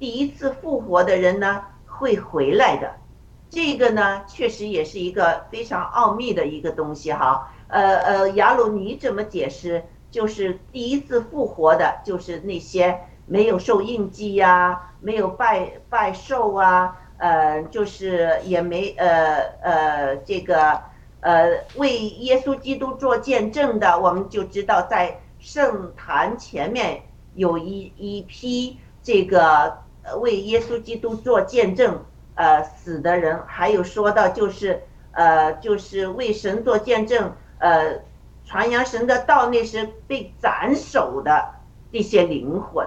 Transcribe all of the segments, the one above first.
第一次复活的人呢会回来的。这个呢，确实也是一个非常奥秘的一个东西哈。呃呃，雅鲁你怎么解释？就是第一次复活的，就是那些没有受印记呀，没有拜拜寿啊，呃，就是也没呃呃这个呃为耶稣基督做见证的，我们就知道在圣坛前面有一一批这个为耶稣基督做见证呃死的人，还有说到就是呃就是为神做见证呃。传扬神的道，那是被斩首的这些灵魂，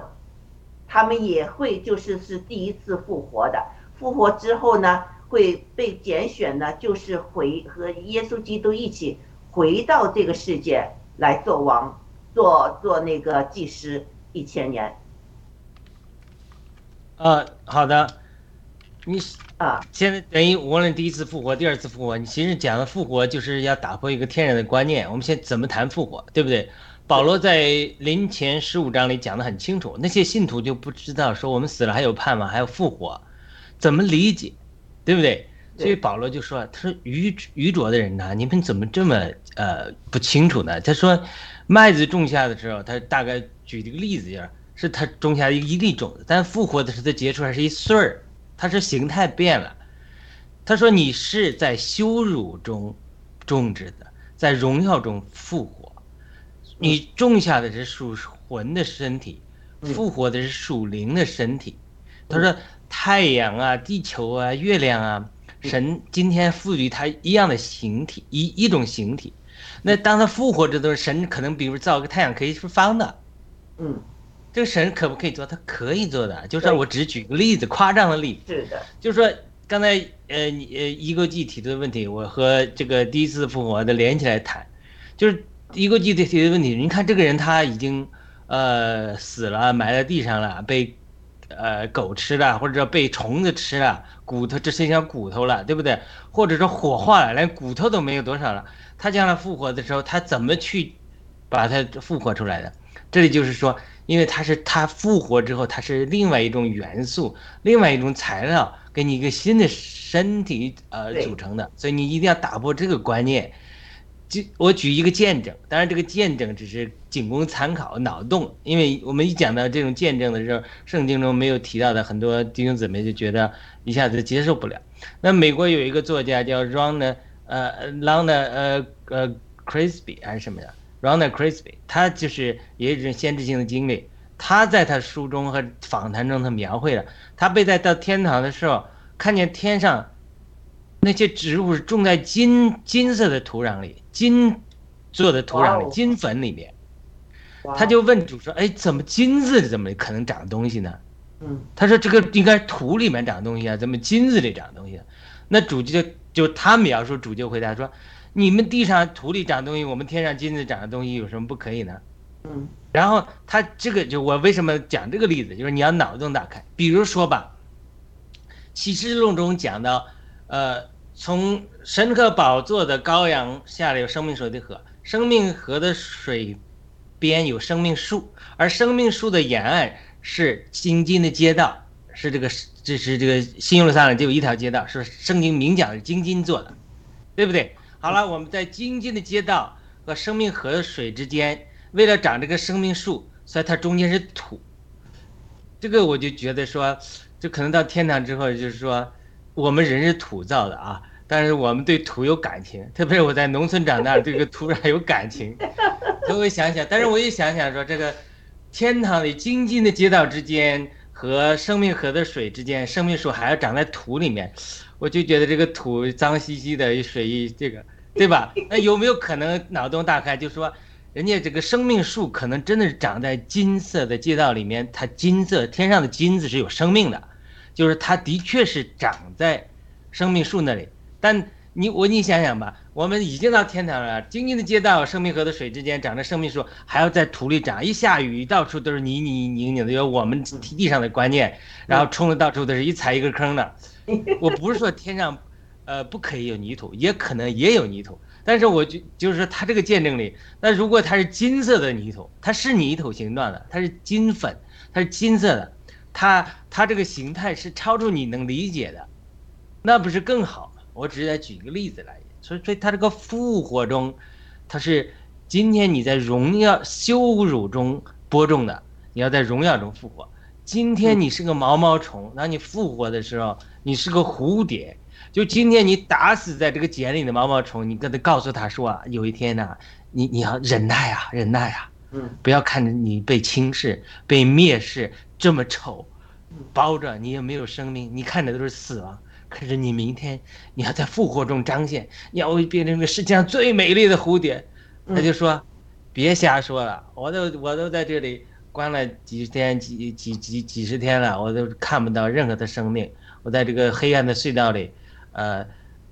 他们也会就是是第一次复活的。复活之后呢，会被拣选呢，就是回和耶稣基督一起回到这个世界来做王，做做那个祭司一千年。呃，好的，你。啊，现在等于无论第一次复活、第二次复活，你其实讲的复活就是要打破一个天然的观念。我们先怎么谈复活，对不对？保罗在临前十五章里讲的很清楚，那些信徒就不知道说我们死了还有盼望，还有复活，怎么理解，对不对？所以保罗就说：“他说愚愚拙的人呐，你们怎么这么呃不清楚呢？”他说，麦子种下的时候，他大概举这个例子就是是它种下一一粒种子，但复活的时候，它结出来是一穗儿。它是形态变了，他说你是在羞辱中种植的，在荣耀中复活，你种下的是属魂的身体，复活的是属灵的身体。他说太阳啊、地球啊、月亮啊，神今天赋予它一样的形体，一一种形体。那当他复活，这都是神可能，比如造个太阳可以是方的，嗯。这个神可不可以做？他可以做的，就是我只举个例子，夸张的例子。是的，就是说刚才呃你呃一个记提的问题，我和这个第一次复活的连起来谈，就是一个记提提的问题。你看这个人他已经呃死了，埋在地上了，被呃狗吃了，或者说被虫子吃了，骨头只剩下骨头了，对不对？或者说火化了，连骨头都没有多少了。他将来复活的时候，他怎么去把它复活出来的？这里就是说。因为它是它复活之后，它是另外一种元素，另外一种材料，给你一个新的身体呃组成的，所以你一定要打破这个观念。就我举一个见证，当然这个见证只是仅供参考，脑洞。因为我们一讲到这种见证的时候，圣经中没有提到的，很多弟兄姊妹就觉得一下子接受不了。那美国有一个作家叫 Ron 呃 Ron 呃呃 Crispy 还是什么呀？Ronald Crispy，他就是也有一种先知性的经历。他在他书中和访谈中，他描绘了他被带到天堂的时候，看见天上那些植物是种在金金色的土壤里，金做的土壤里，金粉里面。他就问主说：“哎，怎么金子怎么可能长东西呢？”嗯，他说：“这个应该土里面长东西啊，怎么金子里长东西？”那主就就他描述，主就回答说。你们地上土里长东西，我们天上金子长的东西有什么不可以呢？嗯，然后他这个就我为什么讲这个例子，就是你要脑洞打开。比如说吧，《启示录》中讲到，呃，从神和宝座的羔羊下来有生命水的河，生命河的水边有生命树，而生命树的沿岸是金金的街道，是这个这是这个新耶路撒冷就有一条街道，是圣经明讲是金金做的，对不对？好了，我们在京津的街道和生命河的水之间，为了长这个生命树，所以它中间是土。这个我就觉得说，就可能到天堂之后，就是说，我们人是土造的啊，但是我们对土有感情，特别是我在农村长大，对这个土壤有感情。所以我想想，但是我也想想说，这个天堂里京津的街道之间和生命河的水之间，生命树还要长在土里面，我就觉得这个土脏兮兮的，水一这个。对吧？那有没有可能脑洞大开，就说人家这个生命树可能真的是长在金色的街道里面，它金色天上的金子是有生命的，就是它的确是长在生命树那里。但你我你想想吧，我们已经到天堂了，金金的街道，生命河的水之间长着生命树，还要在土里长，一下雨到处都是泥泥泞泞的，有我们地上的观念，然后冲的到处都是一踩一个坑的。我不是说天上。呃，不可以有泥土，也可能也有泥土，但是我就就是说，它这个见证里，那如果它是金色的泥土，它是泥土形状的，它是金粉，它是金色的，它它这个形态是超出你能理解的，那不是更好吗？我只是在举一个例子来，所以所以它这个复活中，它是今天你在荣耀羞辱中播种的，你要在荣耀中复活。今天你是个毛毛虫，当你复活的时候，你是个蝴蝶。就今天你打死在这个茧里的毛毛虫，你跟他告诉他说啊，有一天呢，你你要忍耐啊，忍耐啊，嗯，不要看着你被轻视、被蔑视这么丑，包着你也没有生命，你看着都是死亡。可是你明天你要在复活中彰显，你要变成个世界上最美丽的蝴蝶。他就说，别瞎说了，我都我都在这里。关了几十天、几几几几十天了，我都看不到任何的生命。我在这个黑暗的隧道里，呃，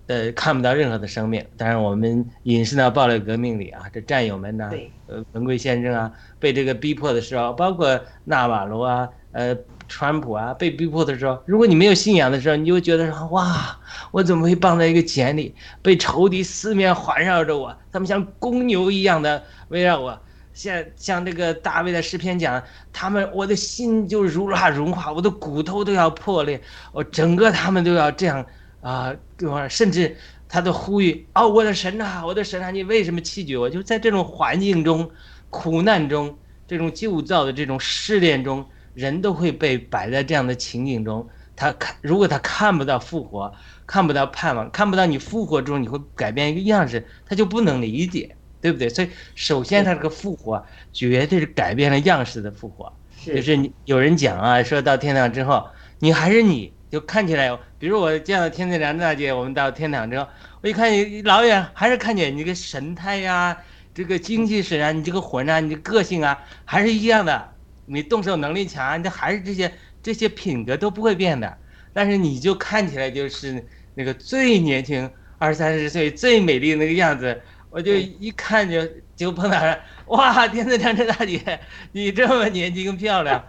呃，看不到任何的生命。当然，我们隐士呢，暴力革命里啊，这战友们呢，呃，文贵先生啊，被这个逼迫的时候，包括纳瓦罗啊，呃，川普啊，被逼迫的时候，如果你没有信仰的时候，你就会觉得说，哇，我怎么会绑在一个茧里，被仇敌四面环绕着我，他们像公牛一样的围绕我。像像这个大卫的诗篇讲，他们我的心就如蜡融化，我的骨头都要破裂，我整个他们都要这样啊，对吧？甚至他都呼吁哦，我的神啊，我的神啊，你为什么弃绝我？就在这种环境中、苦难中、这种旧造的这种试炼中，人都会被摆在这样的情景中。他看，如果他看不到复活，看不到盼望，看不到你复活中你会改变一个样式，他就不能理解。对不对？所以首先，他这个复活绝对是改变了样式的复活。就是你有人讲啊，说到天堂之后，你还是你，就看起来，比如我见到天赐良大姐，我们到天堂之后，我一看你老远还是看见你这个神态呀，这个精气神啊，你这个魂啊，你这个个性啊，还是一样的。你动手能力强，你还是这些这些品格都不会变的。但是你就看起来就是那个最年轻二三十岁最美丽那个样子。我就一看就就碰到了，哇！天赐良知大姐，你这么年轻漂亮，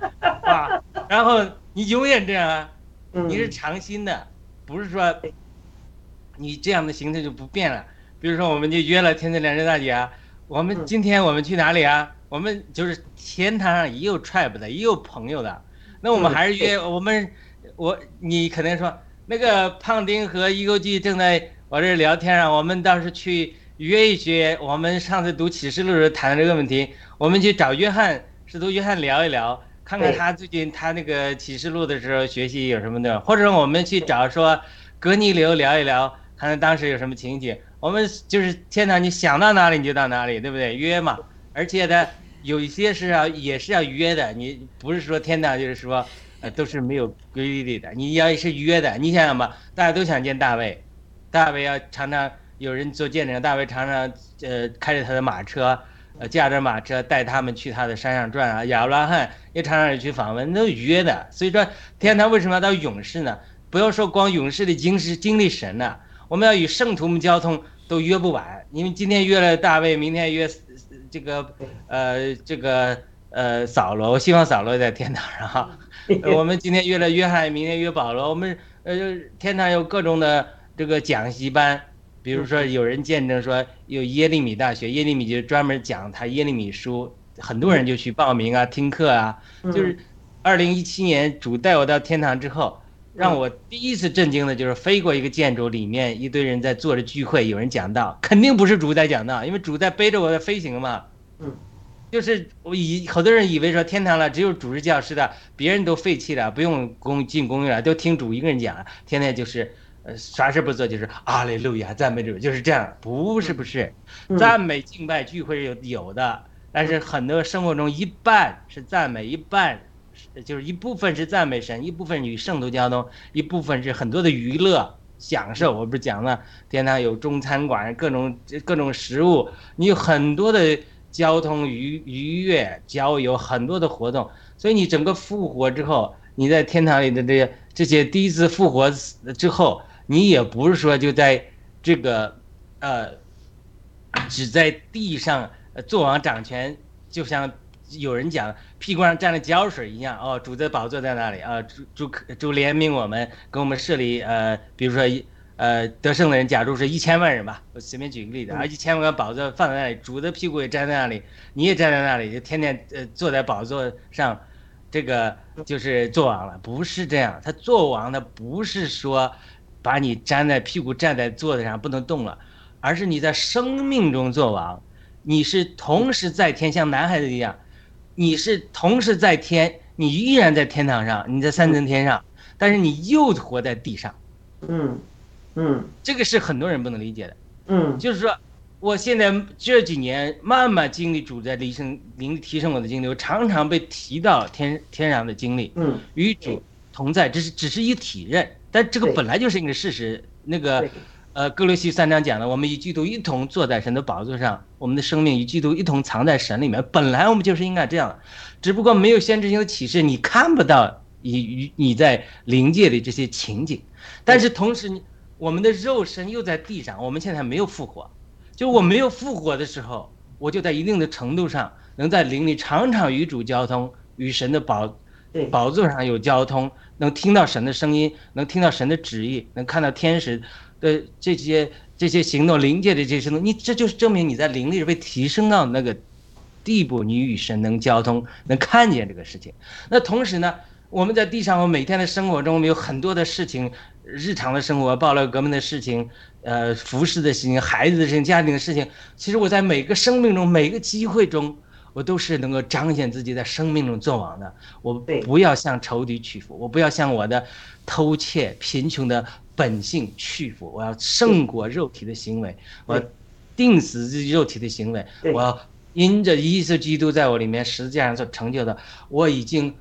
哇！然后你永远这样啊，你是长新的，不是说你这样的形态就不变了。比如说，我们就约了天赐良知大姐啊，我们今天我们去哪里啊？我们就是天堂上也有 tribe 的，也有朋友的，那我们还是约我们，我你肯定说那个胖丁和一勾记正在我这聊天啊，我们倒是去。约一约，我们上次读启示录时谈的这个问题，我们去找约翰，试图约翰聊一聊，看看他最近他那个启示录的时候学习有什么的，或者我们去找说格尼流聊一聊，看看当时有什么情景。我们就是天堂，你想到哪里你就到哪里，对不对？约嘛，而且呢，有一些是要也是要约的，你不是说天堂就是说呃都是没有规律的，你要是约的，你想想吧，大家都想见大卫，大卫要常常。有人做见证，大卫常常呃开着他的马车，呃驾着马车带他们去他的山上转啊。亚伯拉罕也常常也去访问，都约的。所以说，天堂为什么要到勇士呢？不要说光勇士的经是经历神呢，我们要与圣徒们交通都约不完。因为今天约了大卫，明天约这个呃这个呃扫罗，我希望扫罗在天堂上哈。我们今天约了约翰，明天约保罗。我们呃天堂有各种的这个讲习班。比如说，有人见证说有耶利米大学，耶利米就专门讲他耶利米书，很多人就去报名啊，听课啊。就是，二零一七年主带我到天堂之后，让我第一次震惊的就是飞过一个建筑，里面一堆人在坐着聚会，有人讲道，肯定不是主在讲道，因为主在背着我在飞行嘛。嗯，就是我以好多人以为说天堂了只有主是教师的，别人都废弃了，不用公进公寓了，都听主一个人讲，天天就是。呃，啥事不做就是阿雷路亚赞美主，就是这样，不是不是，赞美敬拜聚会有有的，但是很多生活中一半是赞美，一半是就是一部分是赞美神，一部分与圣徒交通，一部分是很多的娱乐享受。我不是讲了，天堂有中餐馆，各种各种食物，你有很多的交通愉愉悦，交友很多的活动，所以你整个复活之后，你在天堂里的这些这些第一次复活之后。你也不是说就在这个，呃，只在地上坐王掌权，就像有人讲屁股上沾了胶水一样哦。主的宝座在那里啊？主主主怜悯我们，给我们设立呃，比如说呃得胜的人，假如是一千万人吧，我随便举个例子啊，一千万个宝座放在那里，主的屁股也站在那里，你也站在那里，就天天呃坐在宝座上，这个就是做王了，不是这样。他做王的不是说把你粘在屁股站在座子上不能动了，而是你在生命中做王，你是同时在天，像男孩子一样，你是同时在天，你依然在天堂上，你在三层天上，但是你又活在地上。嗯嗯，这个是很多人不能理解的。嗯，就是说。我现在这几年慢慢经历主在提升、灵提升我的经历，我常常被提到天天上的经历，嗯，与主同在，这是只是一体认，但这个本来就是一个事实。那个，呃，哥罗西三章讲的，我们与基督一同坐在神的宝座上，我们的生命与基督一同藏在神里面，本来我们就是应该这样，只不过没有先知性的启示，你看不到你与你在灵界的这些情景，但是同时，我们的肉身又在地上，我们现在没有复活。就我没有复活的时候，我就在一定的程度上能在灵里常常与主交通，与神的宝宝座上有交通，能听到神的声音，能听到神的旨意，能看到天使的这些这些行动，灵界的这些行动，你这就是证明你在灵力被提升到那个地步，你与神能交通，能看见这个事情。那同时呢，我们在地上，我每天的生活中，我们有很多的事情。日常的生活、暴乱革命的事情、呃，服饰的事情、孩子的事情、家庭的事情，其实我在每个生命中、每个机会中，我都是能够彰显自己在生命中作王的。我不要向仇敌屈服，我不要向我的偷窃、贫穷的本性屈服，我要胜过肉体的行为，我要定死自己肉体的行为，我要因着耶稣基督在我里面实际上所成就的，我已经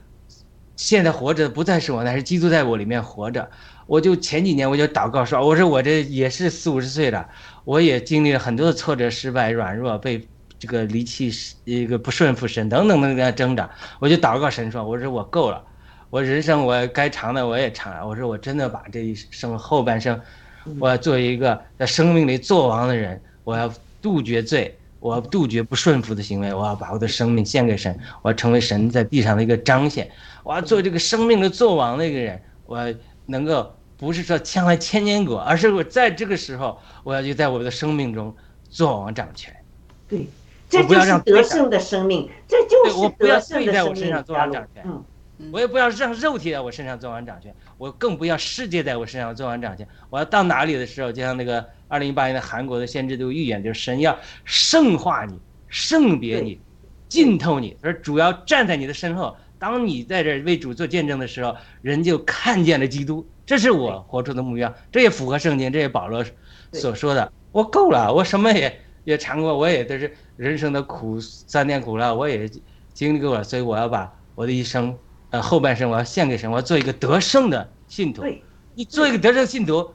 现在活着不再是我，乃是基督在我里面活着。我就前几年我就祷告说，我说我这也是四五十岁了，我也经历了很多的挫折、失败、软弱，被这个离弃、一个不顺服神等等等等挣扎。我就祷告神说，我说我够了，我人生我该长的我也长了。我说我真的把这一生后半生，我要做一个在生命里做王的人，我要杜绝罪，我要杜绝不顺服的行为，我要把我的生命献给神，我要成为神在地上的一个彰显，我要做这个生命的做王的一个人，我能够。不是说将来千年果，而是我在这个时候，我要就在我的生命中做王掌权。对，这就是得胜的生命，这就是得胜的生命。嗯，我也不要让肉体在我身上做完掌权，我更不要世界在我身上做完掌权。我要到哪里的时候，就像那个二零一八年的韩国的先知都预言，就是神要圣化你、圣别你、浸透你，而主要站在你的身后。当你在这为主做见证的时候，人就看见了基督。这是我活出的目标，这也符合圣经，这也保罗所说的。我够了，我什么也也尝过，我也都是人生的苦酸甜苦辣，我也经历过了，所以我要把我的一生，呃，后半生我要献给神，我要做一个得胜的信徒。你做一个得胜信徒，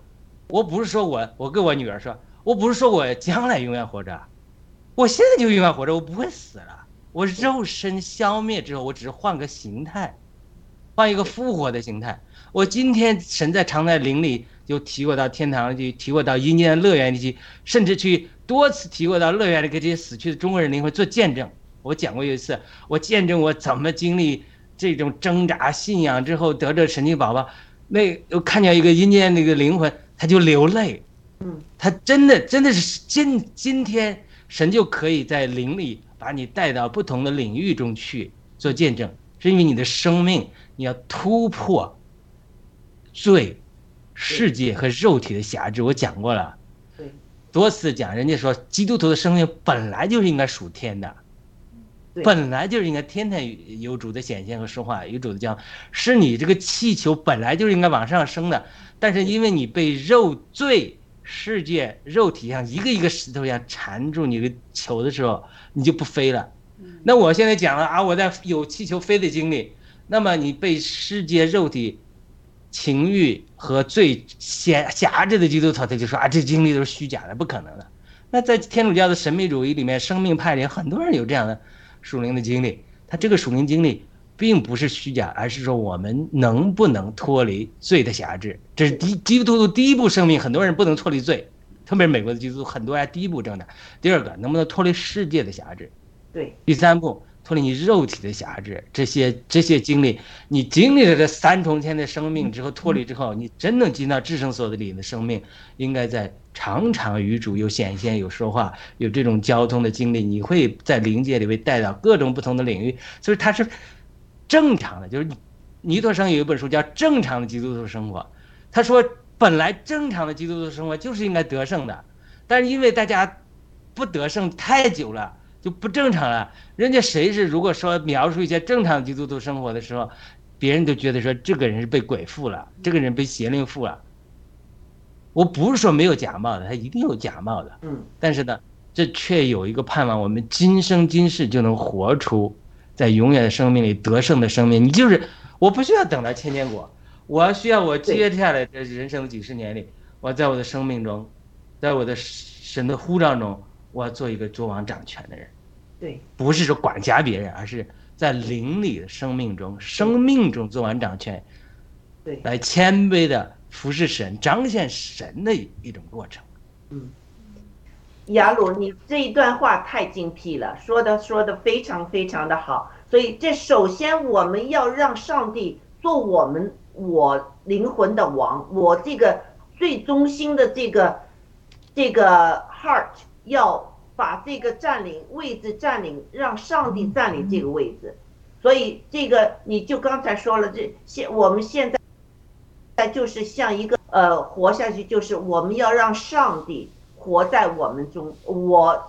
我不是说我，我跟我女儿说，我不是说我将来永远活着，我现在就永远活着，我不会死了。我肉身消灭之后，我只是换个形态，换一个复活的形态。我今天神在常在灵里就提我到天堂去，提我到阴间乐园里去，甚至去多次提过到乐园里给这些死去的中国人灵魂做见证。我讲过有一次，我见证我怎么经历这种挣扎信仰之后得着神奇宝宝。那我看见一个阴间那个灵魂，他就流泪。嗯，他真的真的是今今天神就可以在灵里把你带到不同的领域中去做见证，是因为你的生命你要突破。罪，世界和肉体的辖制，我讲过了，多次讲。人家说，基督徒的生命本来就是应该属天的，本来就是应该天天有主的显现和说话，有主的讲，是你这个气球本来就是应该往上升的，但是因为你被肉罪、世界、肉体像一个一个石头一样缠住你的球的时候，你就不飞了。那我现在讲了啊，我在有气球飞的经历，那么你被世界、肉体。情欲和最狭狭制的基督徒，他就说啊，这经历都是虚假的，不可能的。那在天主教的神秘主义里面，生命派里很多人有这样的属灵的经历。他这个属灵经历并不是虚假，而是说我们能不能脱离罪的辖制。这是第基督徒的第一步生命，很多人不能脱离罪，特别是美国的基督徒，很多人第一步挣扎。第二个，能不能脱离世界的辖制？对。第三步。脱离你肉体的辖制，这些这些经历，你经历了这三重天的生命之后，脱离之后，你真能进到至圣所的里的生命，应该在常常与主有显现、有说话、有这种交通的经历，你会在灵界里被带到各种不同的领域。所以他是，正常的，就是尼托生有一本书叫《正常的基督徒生活》，他说本来正常的基督徒生活就是应该得胜的，但是因为大家不得胜太久了，就不正常了。人家谁是如果说描述一些正常基督徒生活的时候，别人都觉得说这个人是被鬼附了，这个人被邪灵附了。我不是说没有假冒的，他一定有假冒的，嗯，但是呢，这却有一个盼望，我们今生今世就能活出在永远的生命里得胜的生命。你就是我不需要等到千年果，我需要我接下来的人生几十年里，我在我的生命中，在我的神的呼召中，我要做一个作王掌权的人。对，不是说管辖别人，而是在灵里的生命中，生命中做完掌权，对，来谦卑的服侍神，彰显神的一种过程。嗯，雅鲁，你这一段话太精辟了，说的说的非常非常的好。所以这首先我们要让上帝做我们我灵魂的王，我这个最中心的这个这个 heart 要。把这个占领位置占领，让上帝占领这个位置，所以这个你就刚才说了，这现我们现在，在就是像一个呃活下去，就是我们要让上帝活在我们中，我。